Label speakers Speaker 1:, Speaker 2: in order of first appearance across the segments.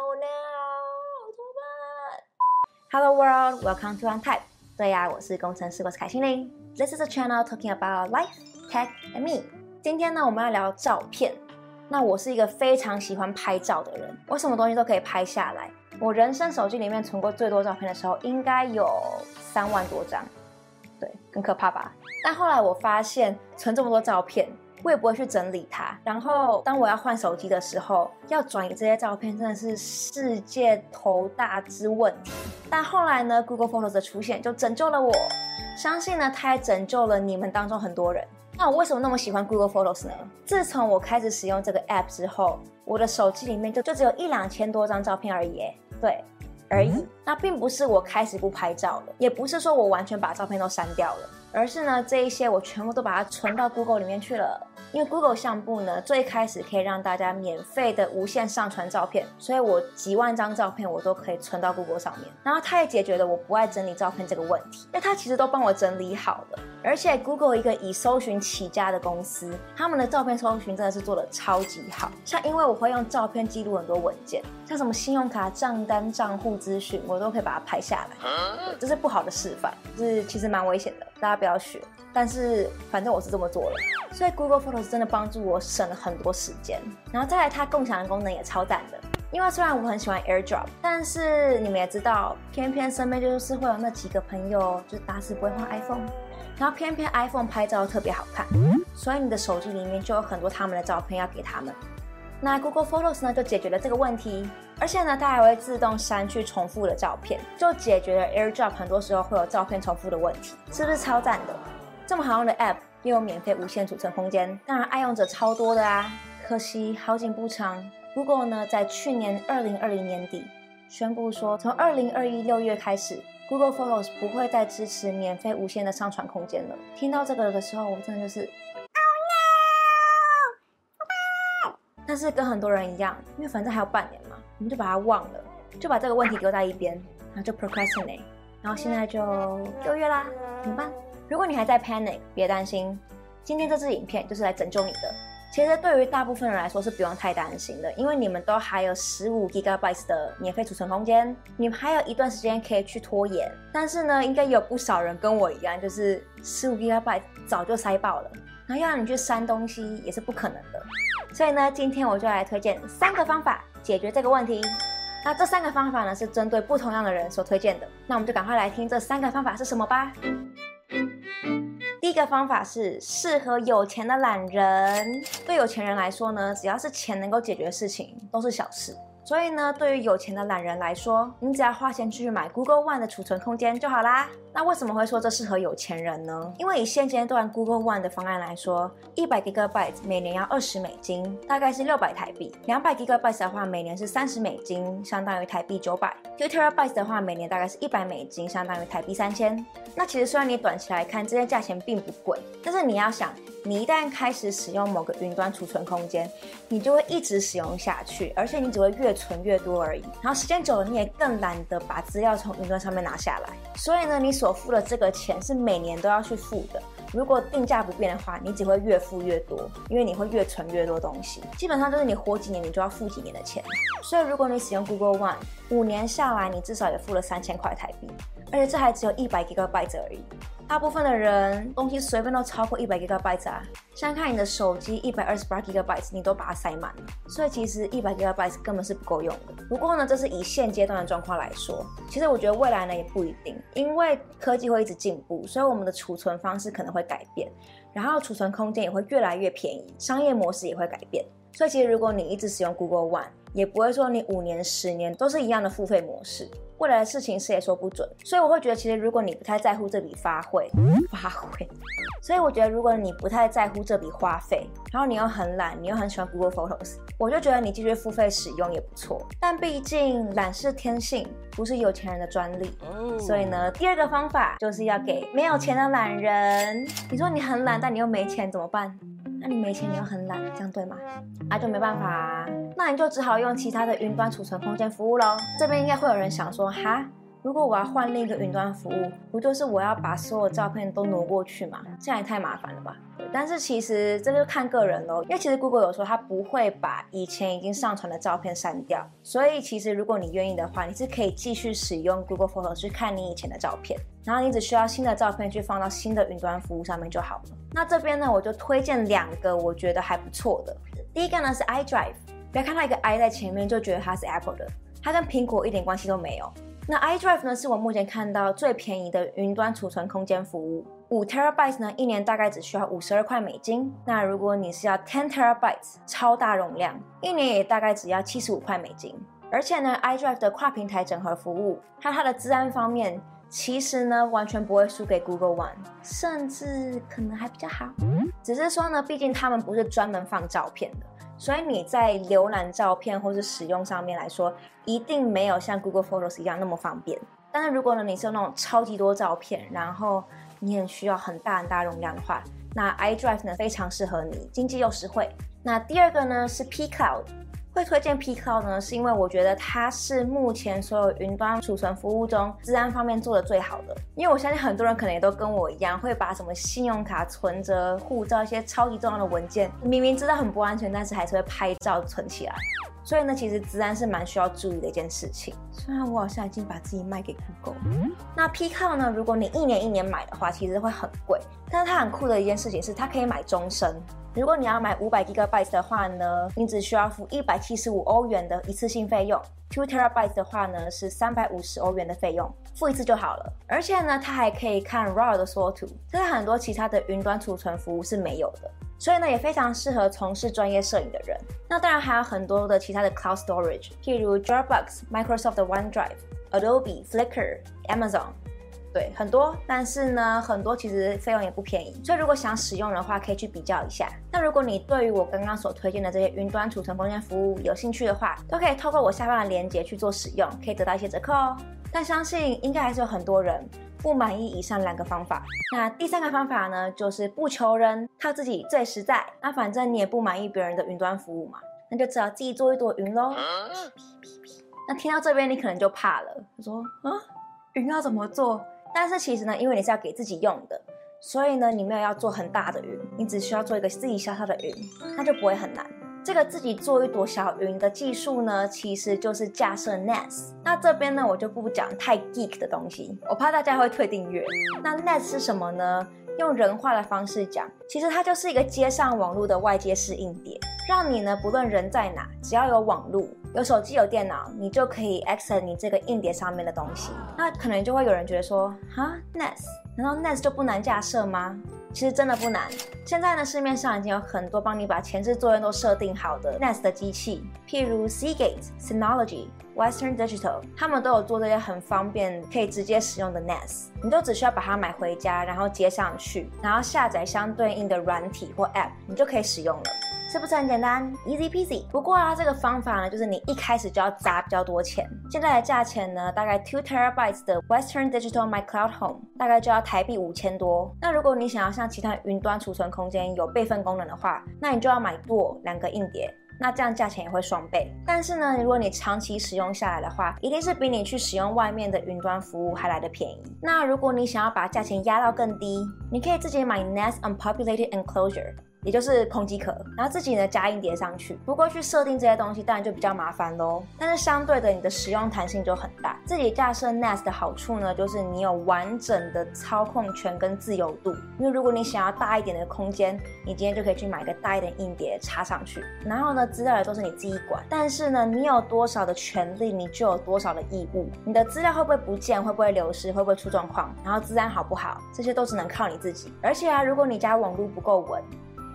Speaker 1: Oh no！怎么办？Hello world, welcome to Untype。对呀，我是工程师，我是凯心凌。This is a channel talking about life, tech, and me。今天呢，我们要聊照片。那我是一个非常喜欢拍照的人，我什么东西都可以拍下来。我人生手机里面存过最多照片的时候，应该有三万多张。对，很可怕吧？但后来我发现，存这么多照片。我也不会去整理它。然后，当我要换手机的时候，要转移这些照片真的是世界头大之问题。但后来呢，Google Photos 的出现就拯救了我。相信呢，它也拯救了你们当中很多人。那我为什么那么喜欢 Google Photos 呢？自从我开始使用这个 App 之后，我的手机里面就就只有一两千多张照片而已。对，而已。那并不是我开始不拍照了，也不是说我完全把照片都删掉了。而是呢，这一些我全部都把它存到 Google 里面去了。因为 Google 相簿呢，最开始可以让大家免费的无限上传照片，所以我几万张照片我都可以存到 Google 上面。然后它也解决了我不爱整理照片这个问题，因为它其实都帮我整理好了。而且 Google 一个以搜寻起家的公司，他们的照片搜寻真的是做的超级好。像因为我会用照片记录很多文件，像什么信用卡账单、账户资讯，我都可以把它拍下来。这是不好的示范，就是其实蛮危险的，大家不要学。但是反正我是这么做了，所以 Google Photos 真的帮助我省了很多时间。然后再来，它共享的功能也超赞的。因为虽然我很喜欢 AirDrop，但是你们也知道，偏偏身边就是会有那几个朋友，就是打死不会换 iPhone，然后偏偏 iPhone 拍照特别好看，所以你的手机里面就有很多他们的照片要给他们。那 Google Photos 呢，就解决了这个问题，而且呢，它还会自动删去重复的照片，就解决了 AirDrop 很多时候会有照片重复的问题，是不是超赞的？这么好用的 App 又有免费无限储存空间，当然爱用者超多的啊！可惜好景不长，Google 呢在去年二零二零年底宣布说，从二零二一六月开始，Google Photos 不会再支持免费无限的上传空间了。听到这个的时候，我真的就是，Oh no！但是跟很多人一样，因为反正还有半年嘛，我们就把它忘了，就把这个问题丢在一边，然后就 procrastinate，然后现在就六月啦，怎么办？如果你还在 panic，别担心，今天这支影片就是来拯救你的。其实对于大部分人来说是不用太担心的，因为你们都还有十五 gigabytes 的免费储存空间，你们还有一段时间可以去拖延。但是呢，应该有不少人跟我一样，就是十五 gigabytes 早就塞爆了，然后要让你去删东西也是不可能的。所以呢，今天我就来推荐三个方法解决这个问题。那这三个方法呢，是针对不同样的人所推荐的。那我们就赶快来听这三个方法是什么吧。第一个方法是适合有钱的懒人。对有钱人来说呢，只要是钱能够解决的事情，都是小事。所以呢，对于有钱的懒人来说，你只要花钱去买 Google One 的储存空间就好啦。那为什么会说这适合有钱人呢？因为以现阶段 Google One 的方案来说，一百 Gigabyte 每年要二十美金，大概是六百台币；两百 Gigabyte 的话，每年是三十美金，相当于台币九百；two Terabyte 的话，每年大概是一百美金，相当于台币三千。那其实虽然你短期来看这些价钱并不贵，但是你要想。你一旦开始使用某个云端储存空间，你就会一直使用下去，而且你只会越存越多而已。然后时间久了，你也更懒得把资料从云端上面拿下来。所以呢，你所付的这个钱是每年都要去付的。如果定价不变的话，你只会越付越多，因为你会越存越多东西。基本上就是你活几年，你就要付几年的钱。所以如果你使用 Google One，五年下来，你至少也付了三千块台币，而且这还只有一百 Gigabyte 而已。大部分的人东西随便都超过一百 gigabytes 啊，像看你的手机一百二十八 GB，你都把它塞满了，所以其实一百 GB 根本是不够用的。不过呢，这是以现阶段的状况来说，其实我觉得未来呢也不一定，因为科技会一直进步，所以我们的储存方式可能会改变，然后储存空间也会越来越便宜，商业模式也会改变。所以其实如果你一直使用 Google One，也不会说你五年、十年都是一样的付费模式。未来的事情谁也说不准，所以我会觉得，其实如果你不太在乎这笔花费，花费，所以我觉得如果你不太在乎这笔花费，然后你又很懒，你又很喜欢 Google Photos，我就觉得你继续付费使用也不错。但毕竟懒是天性，不是有钱人的专利，所以呢，第二个方法就是要给没有钱的懒人。你说你很懒，但你又没钱怎么办？那你没钱，你又很懒，这样对吗？啊，就没办法啊，那你就只好用其他的云端储存空间服务喽。这边应该会有人想说，哈，如果我要换另一个云端服务，不就是我要把所有照片都挪过去吗？这样也太麻烦了吧。但是其实这就看个人喽，因为其实 Google 有说它不会把以前已经上传的照片删掉，所以其实如果你愿意的话，你是可以继续使用 Google Photos 去看你以前的照片，然后你只需要新的照片去放到新的云端服务上面就好了。那这边呢，我就推荐两个我觉得还不错的，第一个呢是 iDrive，不要看到一个 i 在前面就觉得它是 Apple 的，它跟苹果一点关系都没有。那 iDrive 呢，是我目前看到最便宜的云端储存空间服务，五 terabyte 呢，一年大概只需要五十二块美金。那如果你是要 ten terabyte 超大容量，一年也大概只要七十五块美金。而且呢，iDrive 的跨平台整合服务，它它的治安方面，其实呢完全不会输给 Google One，甚至可能还比较好。只是说呢，毕竟他们不是专门放照片的。所以你在浏览照片或是使用上面来说，一定没有像 Google Photos 一样那么方便。但是如果呢，你是有那种超级多照片，然后你很需要很大很大容量的话，那 iDrive 呢非常适合你，经济又实惠。那第二个呢是 pCloud。会推荐 pCloud 呢，是因为我觉得它是目前所有云端储存服务中治安方面做的最好的。因为我相信很多人可能也都跟我一样，会把什么信用卡、存折、护照一些超级重要的文件，明明知道很不安全，但是还是会拍照存起来。所以呢，其实治安是蛮需要注意的一件事情。虽然我好像已经把自己卖给 Google，那 p c o 呢，如果你一年一年买的话，其实会很贵。但是它很酷的一件事情是，它可以买终身。如果你要买五百 Gigabytes 的话呢，你只需要付一百七十五欧元的一次性费用；two Terabytes 的话呢，是三百五十欧元的费用，付一次就好了。而且呢，它还可以看 RAW 的缩图，这是很多其他的云端储存服务是没有的。所以呢，也非常适合从事专业摄影的人。那当然还有很多的其他的 Cloud Storage，譬如 Dropbox、Microsoft 的 OneDrive、Adobe、Flickr、Amazon。对，很多，但是呢，很多其实费用也不便宜，所以如果想使用的话，可以去比较一下。那如果你对于我刚刚所推荐的这些云端储存空间服务有兴趣的话，都可以透过我下方的链接去做使用，可以得到一些折扣哦。但相信应该还是有很多人不满意以上两个方法。那第三个方法呢，就是不求人，靠自己最实在。那反正你也不满意别人的云端服务嘛，那就只好自己做一朵云喽。那听到这边，你可能就怕了，他说啊，云要怎么做？但是其实呢，因为你是要给自己用的，所以呢，你没有要做很大的云，你只需要做一个自己小小的云，那就不会很难。这个自己做一朵小云的技术呢，其实就是架设 NAS。那这边呢，我就不讲太 geek 的东西，我怕大家会退订阅。那 NAS 是什么呢？用人话的方式讲，其实它就是一个接上网络的外接式硬碟，让你呢，不论人在哪，只要有网络。有手机有电脑，你就可以 access 你这个硬碟上面的东西。那可能就会有人觉得说，哈，NAS，难道 NAS 就不难架设吗？其实真的不难。现在呢，市面上已经有很多帮你把前置作业都设定好的 NAS 的机器，譬如 Seagate、Synology、Western Digital，他们都有做这些很方便可以直接使用的 NAS。你就只需要把它买回家，然后接上去，然后下载相对应的软体或 App，你就可以使用了。是不是很简单？Easy peasy。不过啊，这个方法呢，就是你一开始就要砸比较多钱。现在的价钱呢，大概 two terabytes 的 Western Digital My Cloud Home 大概就要台币五千多。那如果你想要像其他云端储存空间有备份功能的话，那你就要买多两个硬碟，那这样价钱也会双倍。但是呢，如果你长期使用下来的话，一定是比你去使用外面的云端服务还来得便宜。那如果你想要把价钱压到更低，你可以自己买 NAS Unpopulated Enclosure。也就是空机壳，然后自己呢加硬碟上去。不过去设定这些东西当然就比较麻烦喽。但是相对的，你的使用弹性就很大。自己架设 NAS 的好处呢，就是你有完整的操控权跟自由度。因为如果你想要大一点的空间，你今天就可以去买个大一点硬碟插上去。然后呢，资料也都是你自己管。但是呢，你有多少的权利，你就有多少的义务。你的资料会不会不见？会不会流失？会不会出状况？然后治安好不好？这些都只能靠你自己。而且啊，如果你家网络不够稳，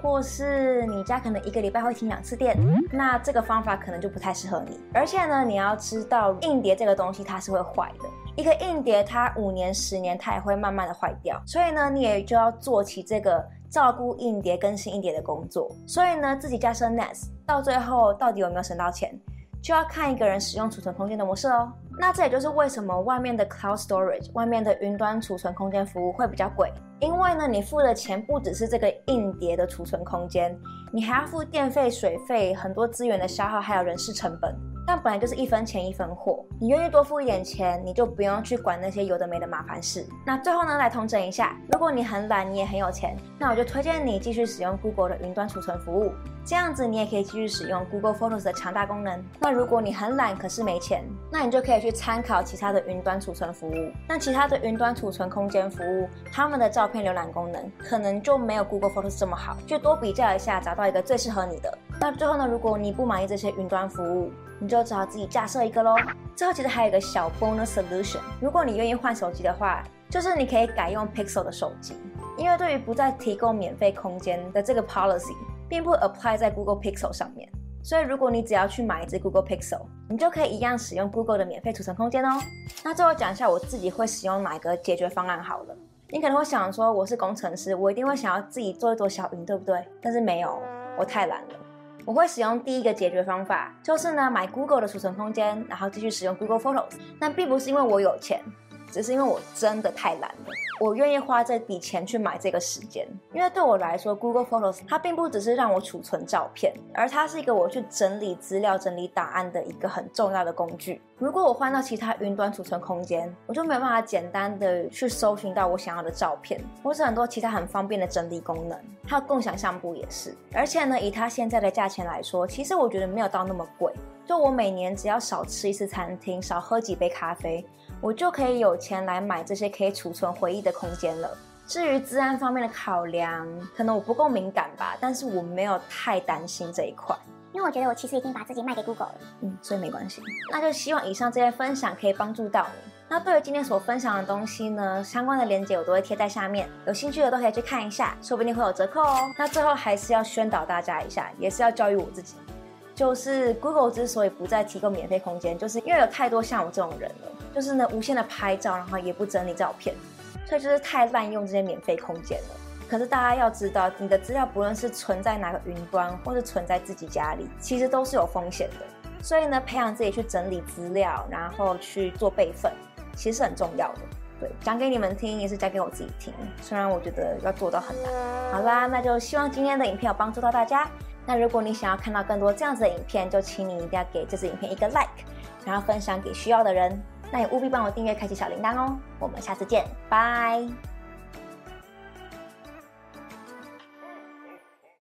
Speaker 1: 或是你家可能一个礼拜会停两次电，那这个方法可能就不太适合你。而且呢，你要知道硬碟这个东西它是会坏的，一个硬碟它五年、十年它也会慢慢的坏掉，所以呢，你也就要做起这个照顾硬碟、更新硬碟的工作。所以呢，自己架设 NAS 到最后到底有没有省到钱，就要看一个人使用储存空间的模式哦。那这也就是为什么外面的 cloud storage，外面的云端储存空间服务会比较贵，因为呢，你付的钱不只是这个硬碟的储存空间，你还要付电费、水费、很多资源的消耗，还有人事成本。但本来就是一分钱一分货，你愿意多付一点钱，你就不用去管那些有的没的麻烦事。那最后呢，来统整一下，如果你很懒，你也很有钱，那我就推荐你继续使用 Google 的云端储存服务，这样子你也可以继续使用 Google Photos 的强大功能。那如果你很懒，可是没钱，那你就可以去参考其他的云端储存服务。那其他的云端储存空间服务，他们的照片浏览功能可能就没有 Google Photos 这么好，就多比较一下，找到一个最适合你的。那最后呢，如果你不满意这些云端服务，你就只好自己架设一个喽。最后其实还有一个小 bonus solution，如果你愿意换手机的话，就是你可以改用 Pixel 的手机，因为对于不再提供免费空间的这个 policy，并不 apply 在 Google Pixel 上面。所以如果你只要去买一只 Google Pixel，你就可以一样使用 Google 的免费储存空间哦。那最后讲一下我自己会使用哪个解决方案好了。你可能会想说，我是工程师，我一定会想要自己做一朵小云，对不对？但是没有，我太懒了。我会使用第一个解决方法，就是呢买 Google 的储存空间，然后继续使用 Google Photos。那并不是因为我有钱，只是因为我真的太懒了。我愿意花这笔钱去买这个时间，因为对我来说，Google Photos 它并不只是让我储存照片，而它是一个我去整理资料、整理档案的一个很重要的工具。如果我换到其他云端储存空间，我就没有办法简单的去搜寻到我想要的照片，或是很多其他很方便的整理功能。还有共享相簿也是。而且呢，以它现在的价钱来说，其实我觉得没有到那么贵。就我每年只要少吃一次餐厅，少喝几杯咖啡，我就可以有钱来买这些可以储存回忆的空间了。至于治安方面的考量，可能我不够敏感吧，但是我没有太担心这一块。
Speaker 2: 因为我觉得我其实已经把自己卖给 Google 了，
Speaker 1: 嗯，所以没关系。那就希望以上这些分享可以帮助到你。那对于今天所分享的东西呢，相关的链接我都会贴在下面，有兴趣的都可以去看一下，说不定会有折扣哦。那最后还是要宣导大家一下，也是要教育我自己，就是 Google 之所以不再提供免费空间，就是因为有太多像我这种人了，就是呢无限的拍照，然后也不整理照片，所以就是太滥用这些免费空间了。可是大家要知道，你的资料不论是存在哪个云端，或是存在自己家里，其实都是有风险的。所以呢，培养自己去整理资料，然后去做备份，其实是很重要的。对，讲给你们听，也是讲给我自己听。虽然我觉得要做到很难。好啦，那就希望今天的影片有帮助到大家。那如果你想要看到更多这样子的影片，就请你一定要给这支影片一个 like，然后分享给需要的人。那也务必帮我订阅，开启小铃铛哦。我们下次见，拜。